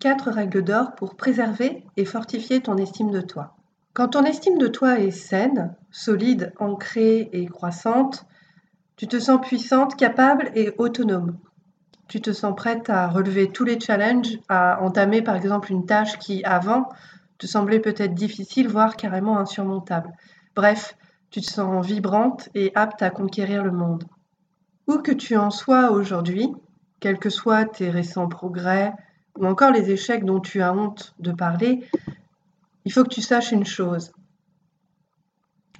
Quatre règles d'or pour préserver et fortifier ton estime de toi. Quand ton estime de toi est saine, solide, ancrée et croissante, tu te sens puissante, capable et autonome. Tu te sens prête à relever tous les challenges, à entamer par exemple une tâche qui avant te semblait peut-être difficile, voire carrément insurmontable. Bref, tu te sens vibrante et apte à conquérir le monde. Où que tu en sois aujourd'hui, quels que soient tes récents progrès ou encore les échecs dont tu as honte de parler, il faut que tu saches une chose.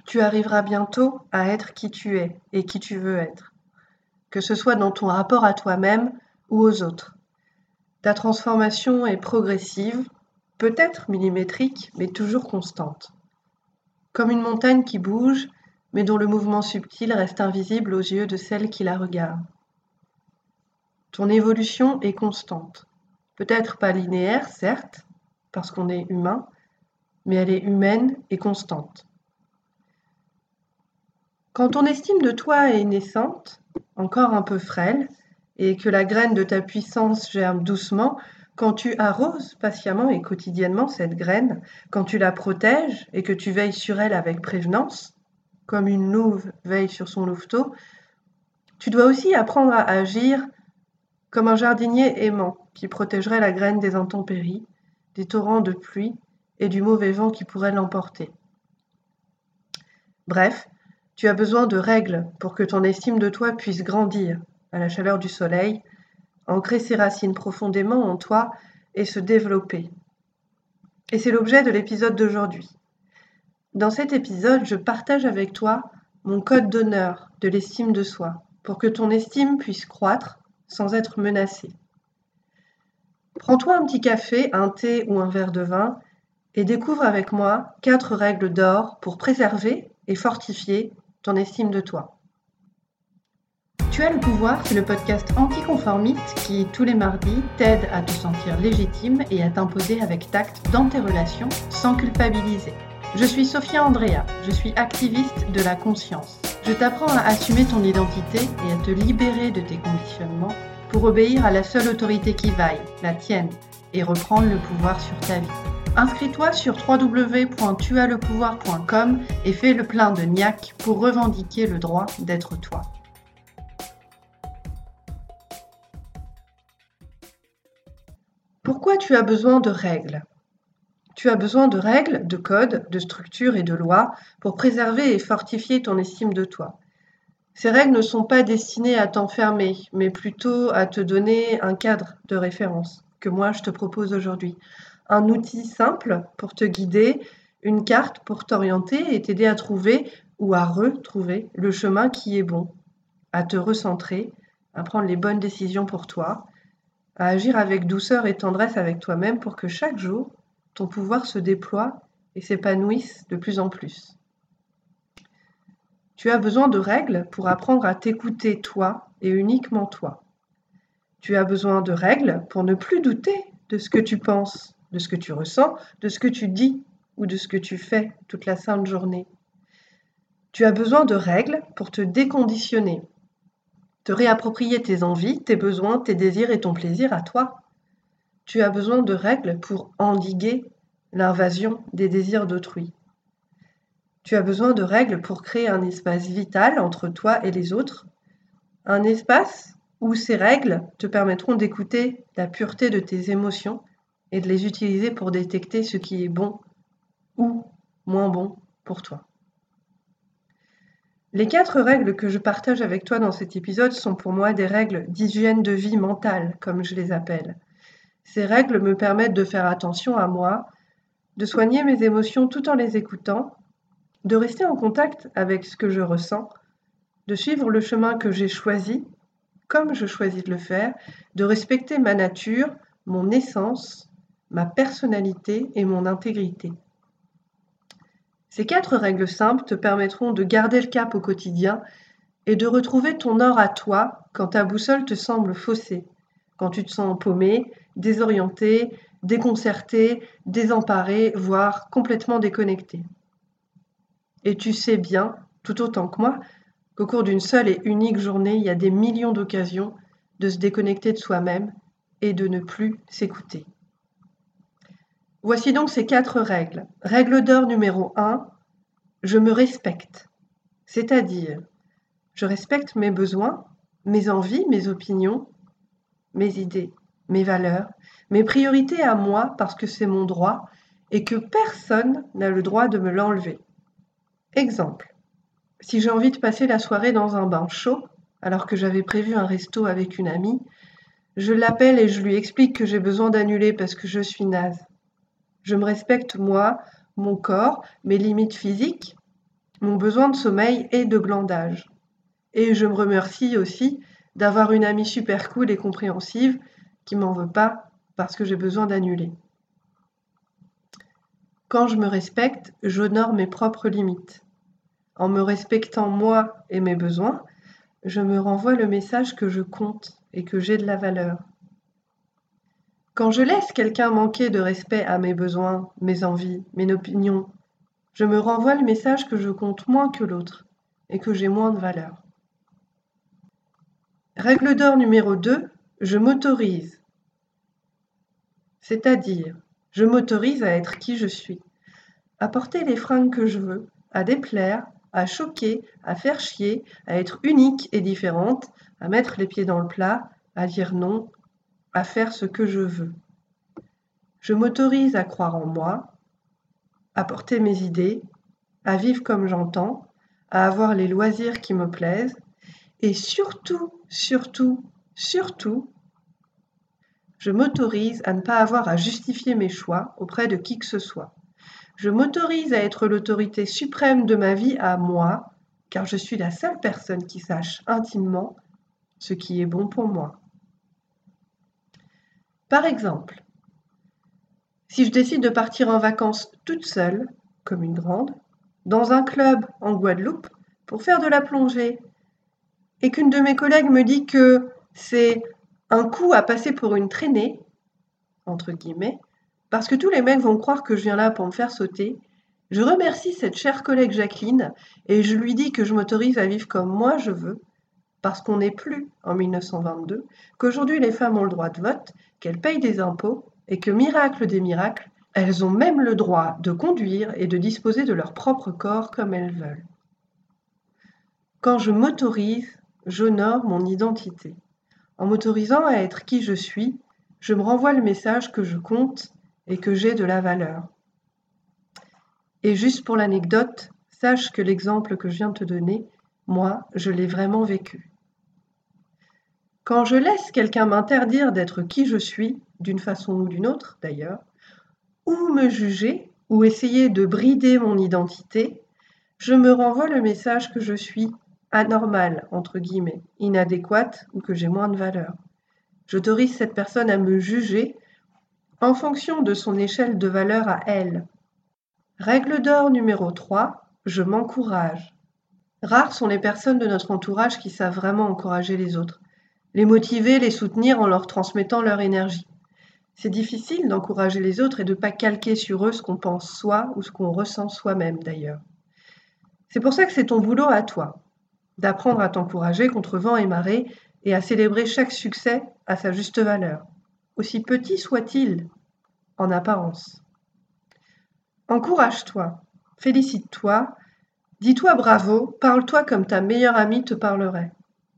Tu arriveras bientôt à être qui tu es et qui tu veux être, que ce soit dans ton rapport à toi-même ou aux autres. Ta transformation est progressive, peut-être millimétrique, mais toujours constante. Comme une montagne qui bouge, mais dont le mouvement subtil reste invisible aux yeux de celle qui la regarde. Ton évolution est constante. Peut-être pas linéaire, certes, parce qu'on est humain, mais elle est humaine et constante. Quand ton estime de toi est naissante, encore un peu frêle, et que la graine de ta puissance germe doucement, quand tu arroses patiemment et quotidiennement cette graine, quand tu la protèges et que tu veilles sur elle avec prévenance, comme une louve veille sur son louveteau, tu dois aussi apprendre à agir comme un jardinier aimant qui protégerait la graine des intempéries, des torrents de pluie et du mauvais vent qui pourrait l'emporter. Bref, tu as besoin de règles pour que ton estime de toi puisse grandir à la chaleur du soleil, ancrer ses racines profondément en toi et se développer. Et c'est l'objet de l'épisode d'aujourd'hui. Dans cet épisode, je partage avec toi mon code d'honneur de l'estime de soi pour que ton estime puisse croître sans être menacée. Prends-toi un petit café, un thé ou un verre de vin et découvre avec moi quatre règles d'or pour préserver et fortifier ton estime de toi. Tu as le pouvoir, c'est le podcast anticonformiste qui, tous les mardis, t'aide à te sentir légitime et à t'imposer avec tact dans tes relations sans culpabiliser. Je suis Sophia Andrea, je suis activiste de la conscience. Je t'apprends à assumer ton identité et à te libérer de tes conditionnements pour obéir à la seule autorité qui vaille, la tienne, et reprendre le pouvoir sur ta vie. Inscris-toi sur www.tuaslepouvoir.com et fais le plein de niac pour revendiquer le droit d'être toi. Pourquoi tu as besoin de règles? Tu as besoin de règles, de codes, de structures et de lois pour préserver et fortifier ton estime de toi. Ces règles ne sont pas destinées à t'enfermer, mais plutôt à te donner un cadre de référence que moi je te propose aujourd'hui. Un outil simple pour te guider, une carte pour t'orienter et t'aider à trouver ou à retrouver le chemin qui est bon, à te recentrer, à prendre les bonnes décisions pour toi, à agir avec douceur et tendresse avec toi-même pour que chaque jour, ton pouvoir se déploie et s'épanouisse de plus en plus. Tu as besoin de règles pour apprendre à t'écouter toi et uniquement toi. Tu as besoin de règles pour ne plus douter de ce que tu penses, de ce que tu ressens, de ce que tu dis ou de ce que tu fais toute la sainte journée. Tu as besoin de règles pour te déconditionner, te réapproprier tes envies, tes besoins, tes désirs et ton plaisir à toi. Tu as besoin de règles pour endiguer l'invasion des désirs d'autrui. Tu as besoin de règles pour créer un espace vital entre toi et les autres, un espace où ces règles te permettront d'écouter la pureté de tes émotions et de les utiliser pour détecter ce qui est bon ou moins bon pour toi. Les quatre règles que je partage avec toi dans cet épisode sont pour moi des règles d'hygiène de vie mentale, comme je les appelle. Ces règles me permettent de faire attention à moi, de soigner mes émotions tout en les écoutant, de rester en contact avec ce que je ressens, de suivre le chemin que j'ai choisi, comme je choisis de le faire, de respecter ma nature, mon essence, ma personnalité et mon intégrité. Ces quatre règles simples te permettront de garder le cap au quotidien et de retrouver ton or à toi quand ta boussole te semble faussée, quand tu te sens paumé, désorienté, déconcerté, désemparé, voire complètement déconnecté. Et tu sais bien, tout autant que moi, qu'au cours d'une seule et unique journée, il y a des millions d'occasions de se déconnecter de soi-même et de ne plus s'écouter. Voici donc ces quatre règles. Règle d'or numéro 1, je me respecte. C'est-à-dire, je respecte mes besoins, mes envies, mes opinions, mes idées, mes valeurs, mes priorités à moi parce que c'est mon droit et que personne n'a le droit de me l'enlever. Exemple. Si j'ai envie de passer la soirée dans un bain chaud, alors que j'avais prévu un resto avec une amie, je l'appelle et je lui explique que j'ai besoin d'annuler parce que je suis naze. Je me respecte moi, mon corps, mes limites physiques, mon besoin de sommeil et de glandage. Et je me remercie aussi d'avoir une amie super cool et compréhensive qui m'en veut pas parce que j'ai besoin d'annuler. Quand je me respecte, j'honore mes propres limites. En me respectant moi et mes besoins, je me renvoie le message que je compte et que j'ai de la valeur. Quand je laisse quelqu'un manquer de respect à mes besoins, mes envies, mes opinions, je me renvoie le message que je compte moins que l'autre et que j'ai moins de valeur. Règle d'or numéro 2, je m'autorise. C'est-à-dire, je m'autorise à être qui je suis, à porter les fringues que je veux, à déplaire, à choquer, à faire chier, à être unique et différente, à mettre les pieds dans le plat, à dire non, à faire ce que je veux. Je m'autorise à croire en moi, à porter mes idées, à vivre comme j'entends, à avoir les loisirs qui me plaisent, et surtout, surtout, surtout, je m'autorise à ne pas avoir à justifier mes choix auprès de qui que ce soit. Je m'autorise à être l'autorité suprême de ma vie à moi, car je suis la seule personne qui sache intimement ce qui est bon pour moi. Par exemple, si je décide de partir en vacances toute seule, comme une grande, dans un club en Guadeloupe pour faire de la plongée, et qu'une de mes collègues me dit que c'est un coup à passer pour une traînée, entre guillemets, parce que tous les mecs vont croire que je viens là pour me faire sauter, je remercie cette chère collègue Jacqueline et je lui dis que je m'autorise à vivre comme moi je veux, parce qu'on n'est plus en 1922, qu'aujourd'hui les femmes ont le droit de vote, qu'elles payent des impôts et que miracle des miracles, elles ont même le droit de conduire et de disposer de leur propre corps comme elles veulent. Quand je m'autorise, j'honore mon identité. En m'autorisant à être qui je suis, je me renvoie le message que je compte et que j'ai de la valeur. Et juste pour l'anecdote, sache que l'exemple que je viens de te donner, moi, je l'ai vraiment vécu. Quand je laisse quelqu'un m'interdire d'être qui je suis, d'une façon ou d'une autre d'ailleurs, ou me juger, ou essayer de brider mon identité, je me renvoie le message que je suis anormal, entre guillemets, inadéquate ou que j'ai moins de valeur. J'autorise cette personne à me juger en fonction de son échelle de valeur à elle. Règle d'or numéro 3, je m'encourage. Rares sont les personnes de notre entourage qui savent vraiment encourager les autres, les motiver, les soutenir en leur transmettant leur énergie. C'est difficile d'encourager les autres et de ne pas calquer sur eux ce qu'on pense soi ou ce qu'on ressent soi-même d'ailleurs. C'est pour ça que c'est ton boulot à toi, d'apprendre à t'encourager contre vent et marée et à célébrer chaque succès à sa juste valeur, aussi petit soit-il en apparence. Encourage-toi, félicite-toi, dis-toi bravo, parle-toi comme ta meilleure amie te parlerait.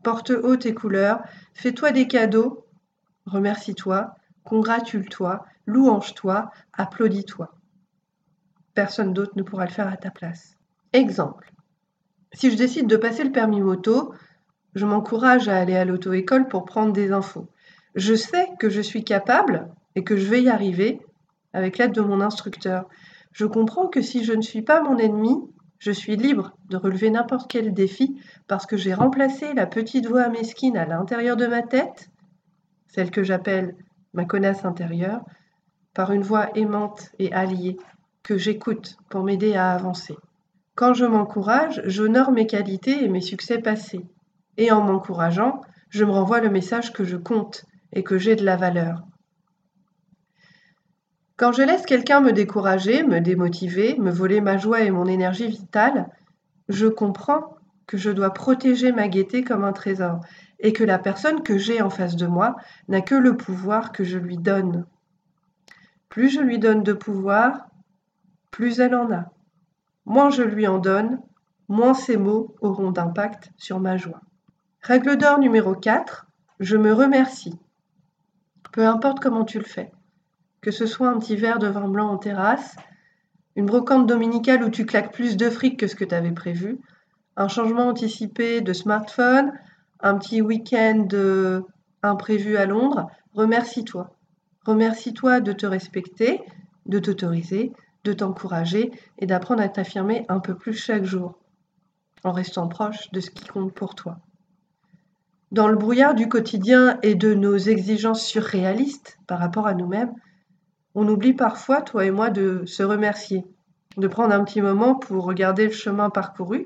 Porte haut tes couleurs, fais-toi des cadeaux, remercie-toi, congratule-toi, louange-toi, applaudis-toi. Personne d'autre ne pourra le faire à ta place. Exemple. Si je décide de passer le permis moto, je m'encourage à aller à l'auto-école pour prendre des infos. Je sais que je suis capable et que je vais y arriver avec l'aide de mon instructeur. Je comprends que si je ne suis pas mon ennemi, je suis libre de relever n'importe quel défi parce que j'ai remplacé la petite voix mesquine à l'intérieur de ma tête, celle que j'appelle ma connasse intérieure, par une voix aimante et alliée que j'écoute pour m'aider à avancer. Quand je m'encourage, j'honore mes qualités et mes succès passés. Et en m'encourageant, je me renvoie le message que je compte et que j'ai de la valeur. Quand je laisse quelqu'un me décourager, me démotiver, me voler ma joie et mon énergie vitale, je comprends que je dois protéger ma gaieté comme un trésor et que la personne que j'ai en face de moi n'a que le pouvoir que je lui donne. Plus je lui donne de pouvoir, plus elle en a. Moins je lui en donne, moins ces mots auront d'impact sur ma joie. Règle d'or numéro 4, je me remercie. Peu importe comment tu le fais. Que ce soit un petit verre de vin blanc en terrasse, une brocante dominicale où tu claques plus de fric que ce que tu avais prévu, un changement anticipé de smartphone, un petit week-end euh, imprévu à Londres, remercie-toi. Remercie-toi de te respecter, de t'autoriser, de t'encourager et d'apprendre à t'affirmer un peu plus chaque jour, en restant proche de ce qui compte pour toi. Dans le brouillard du quotidien et de nos exigences surréalistes par rapport à nous-mêmes, on oublie parfois, toi et moi, de se remercier, de prendre un petit moment pour regarder le chemin parcouru,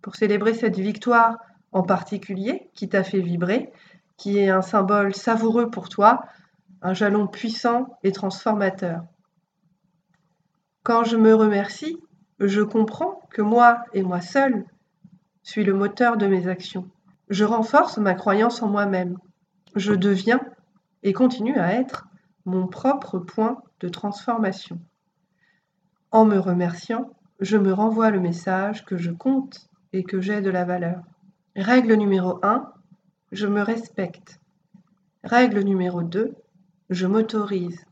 pour célébrer cette victoire en particulier qui t'a fait vibrer, qui est un symbole savoureux pour toi, un jalon puissant et transformateur. Quand je me remercie, je comprends que moi et moi seul suis le moteur de mes actions. Je renforce ma croyance en moi-même. Je deviens et continue à être mon propre point de transformation. En me remerciant, je me renvoie le message que je compte et que j'ai de la valeur. Règle numéro 1, je me respecte. Règle numéro 2, je m'autorise.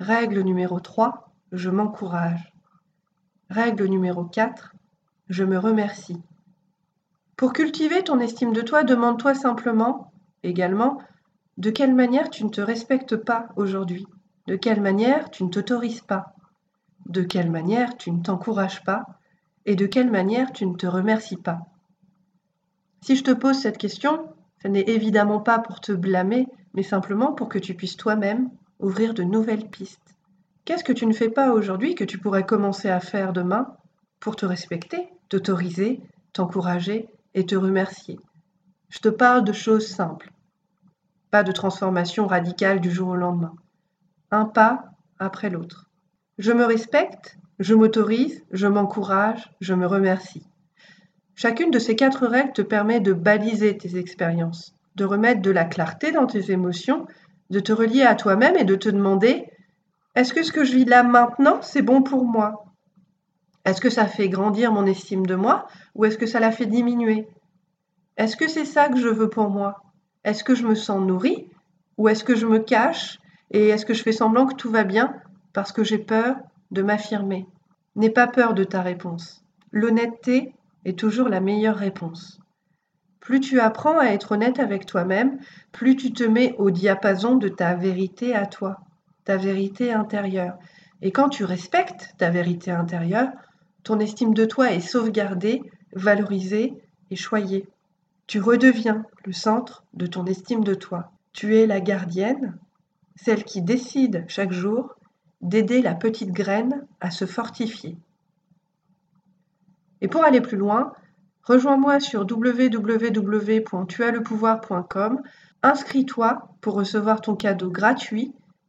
Règle numéro 3, je m'encourage. Règle numéro 4, je me remercie. Pour cultiver ton estime de toi, demande-toi simplement, également, de quelle manière tu ne te respectes pas aujourd'hui De quelle manière tu ne t'autorises pas De quelle manière tu ne t'encourages pas Et de quelle manière tu ne te remercies pas Si je te pose cette question, ce n'est évidemment pas pour te blâmer, mais simplement pour que tu puisses toi-même ouvrir de nouvelles pistes. Qu'est-ce que tu ne fais pas aujourd'hui que tu pourrais commencer à faire demain pour te respecter, t'autoriser, t'encourager et te remercier? Je te parle de choses simples pas de transformation radicale du jour au lendemain. Un pas après l'autre. Je me respecte, je m'autorise, je m'encourage, je me remercie. Chacune de ces quatre règles te permet de baliser tes expériences, de remettre de la clarté dans tes émotions, de te relier à toi-même et de te demander est-ce que ce que je vis là maintenant, c'est bon pour moi? Est-ce que ça fait grandir mon estime de moi ou est-ce que ça la fait diminuer? Est-ce que c'est ça que je veux pour moi? Est-ce que je me sens nourrie ou est-ce que je me cache et est-ce que je fais semblant que tout va bien parce que j'ai peur de m'affirmer? N'aie pas peur de ta réponse. L'honnêteté est toujours la meilleure réponse. Plus tu apprends à être honnête avec toi-même, plus tu te mets au diapason de ta vérité à toi, ta vérité intérieure. Et quand tu respectes ta vérité intérieure, ton estime de toi est sauvegardée, valorisée et choyée. Tu redeviens le centre de ton estime de toi. Tu es la gardienne, celle qui décide chaque jour d'aider la petite graine à se fortifier. Et pour aller plus loin, rejoins-moi sur www.tuaslepouvoir.com, inscris-toi pour recevoir ton cadeau gratuit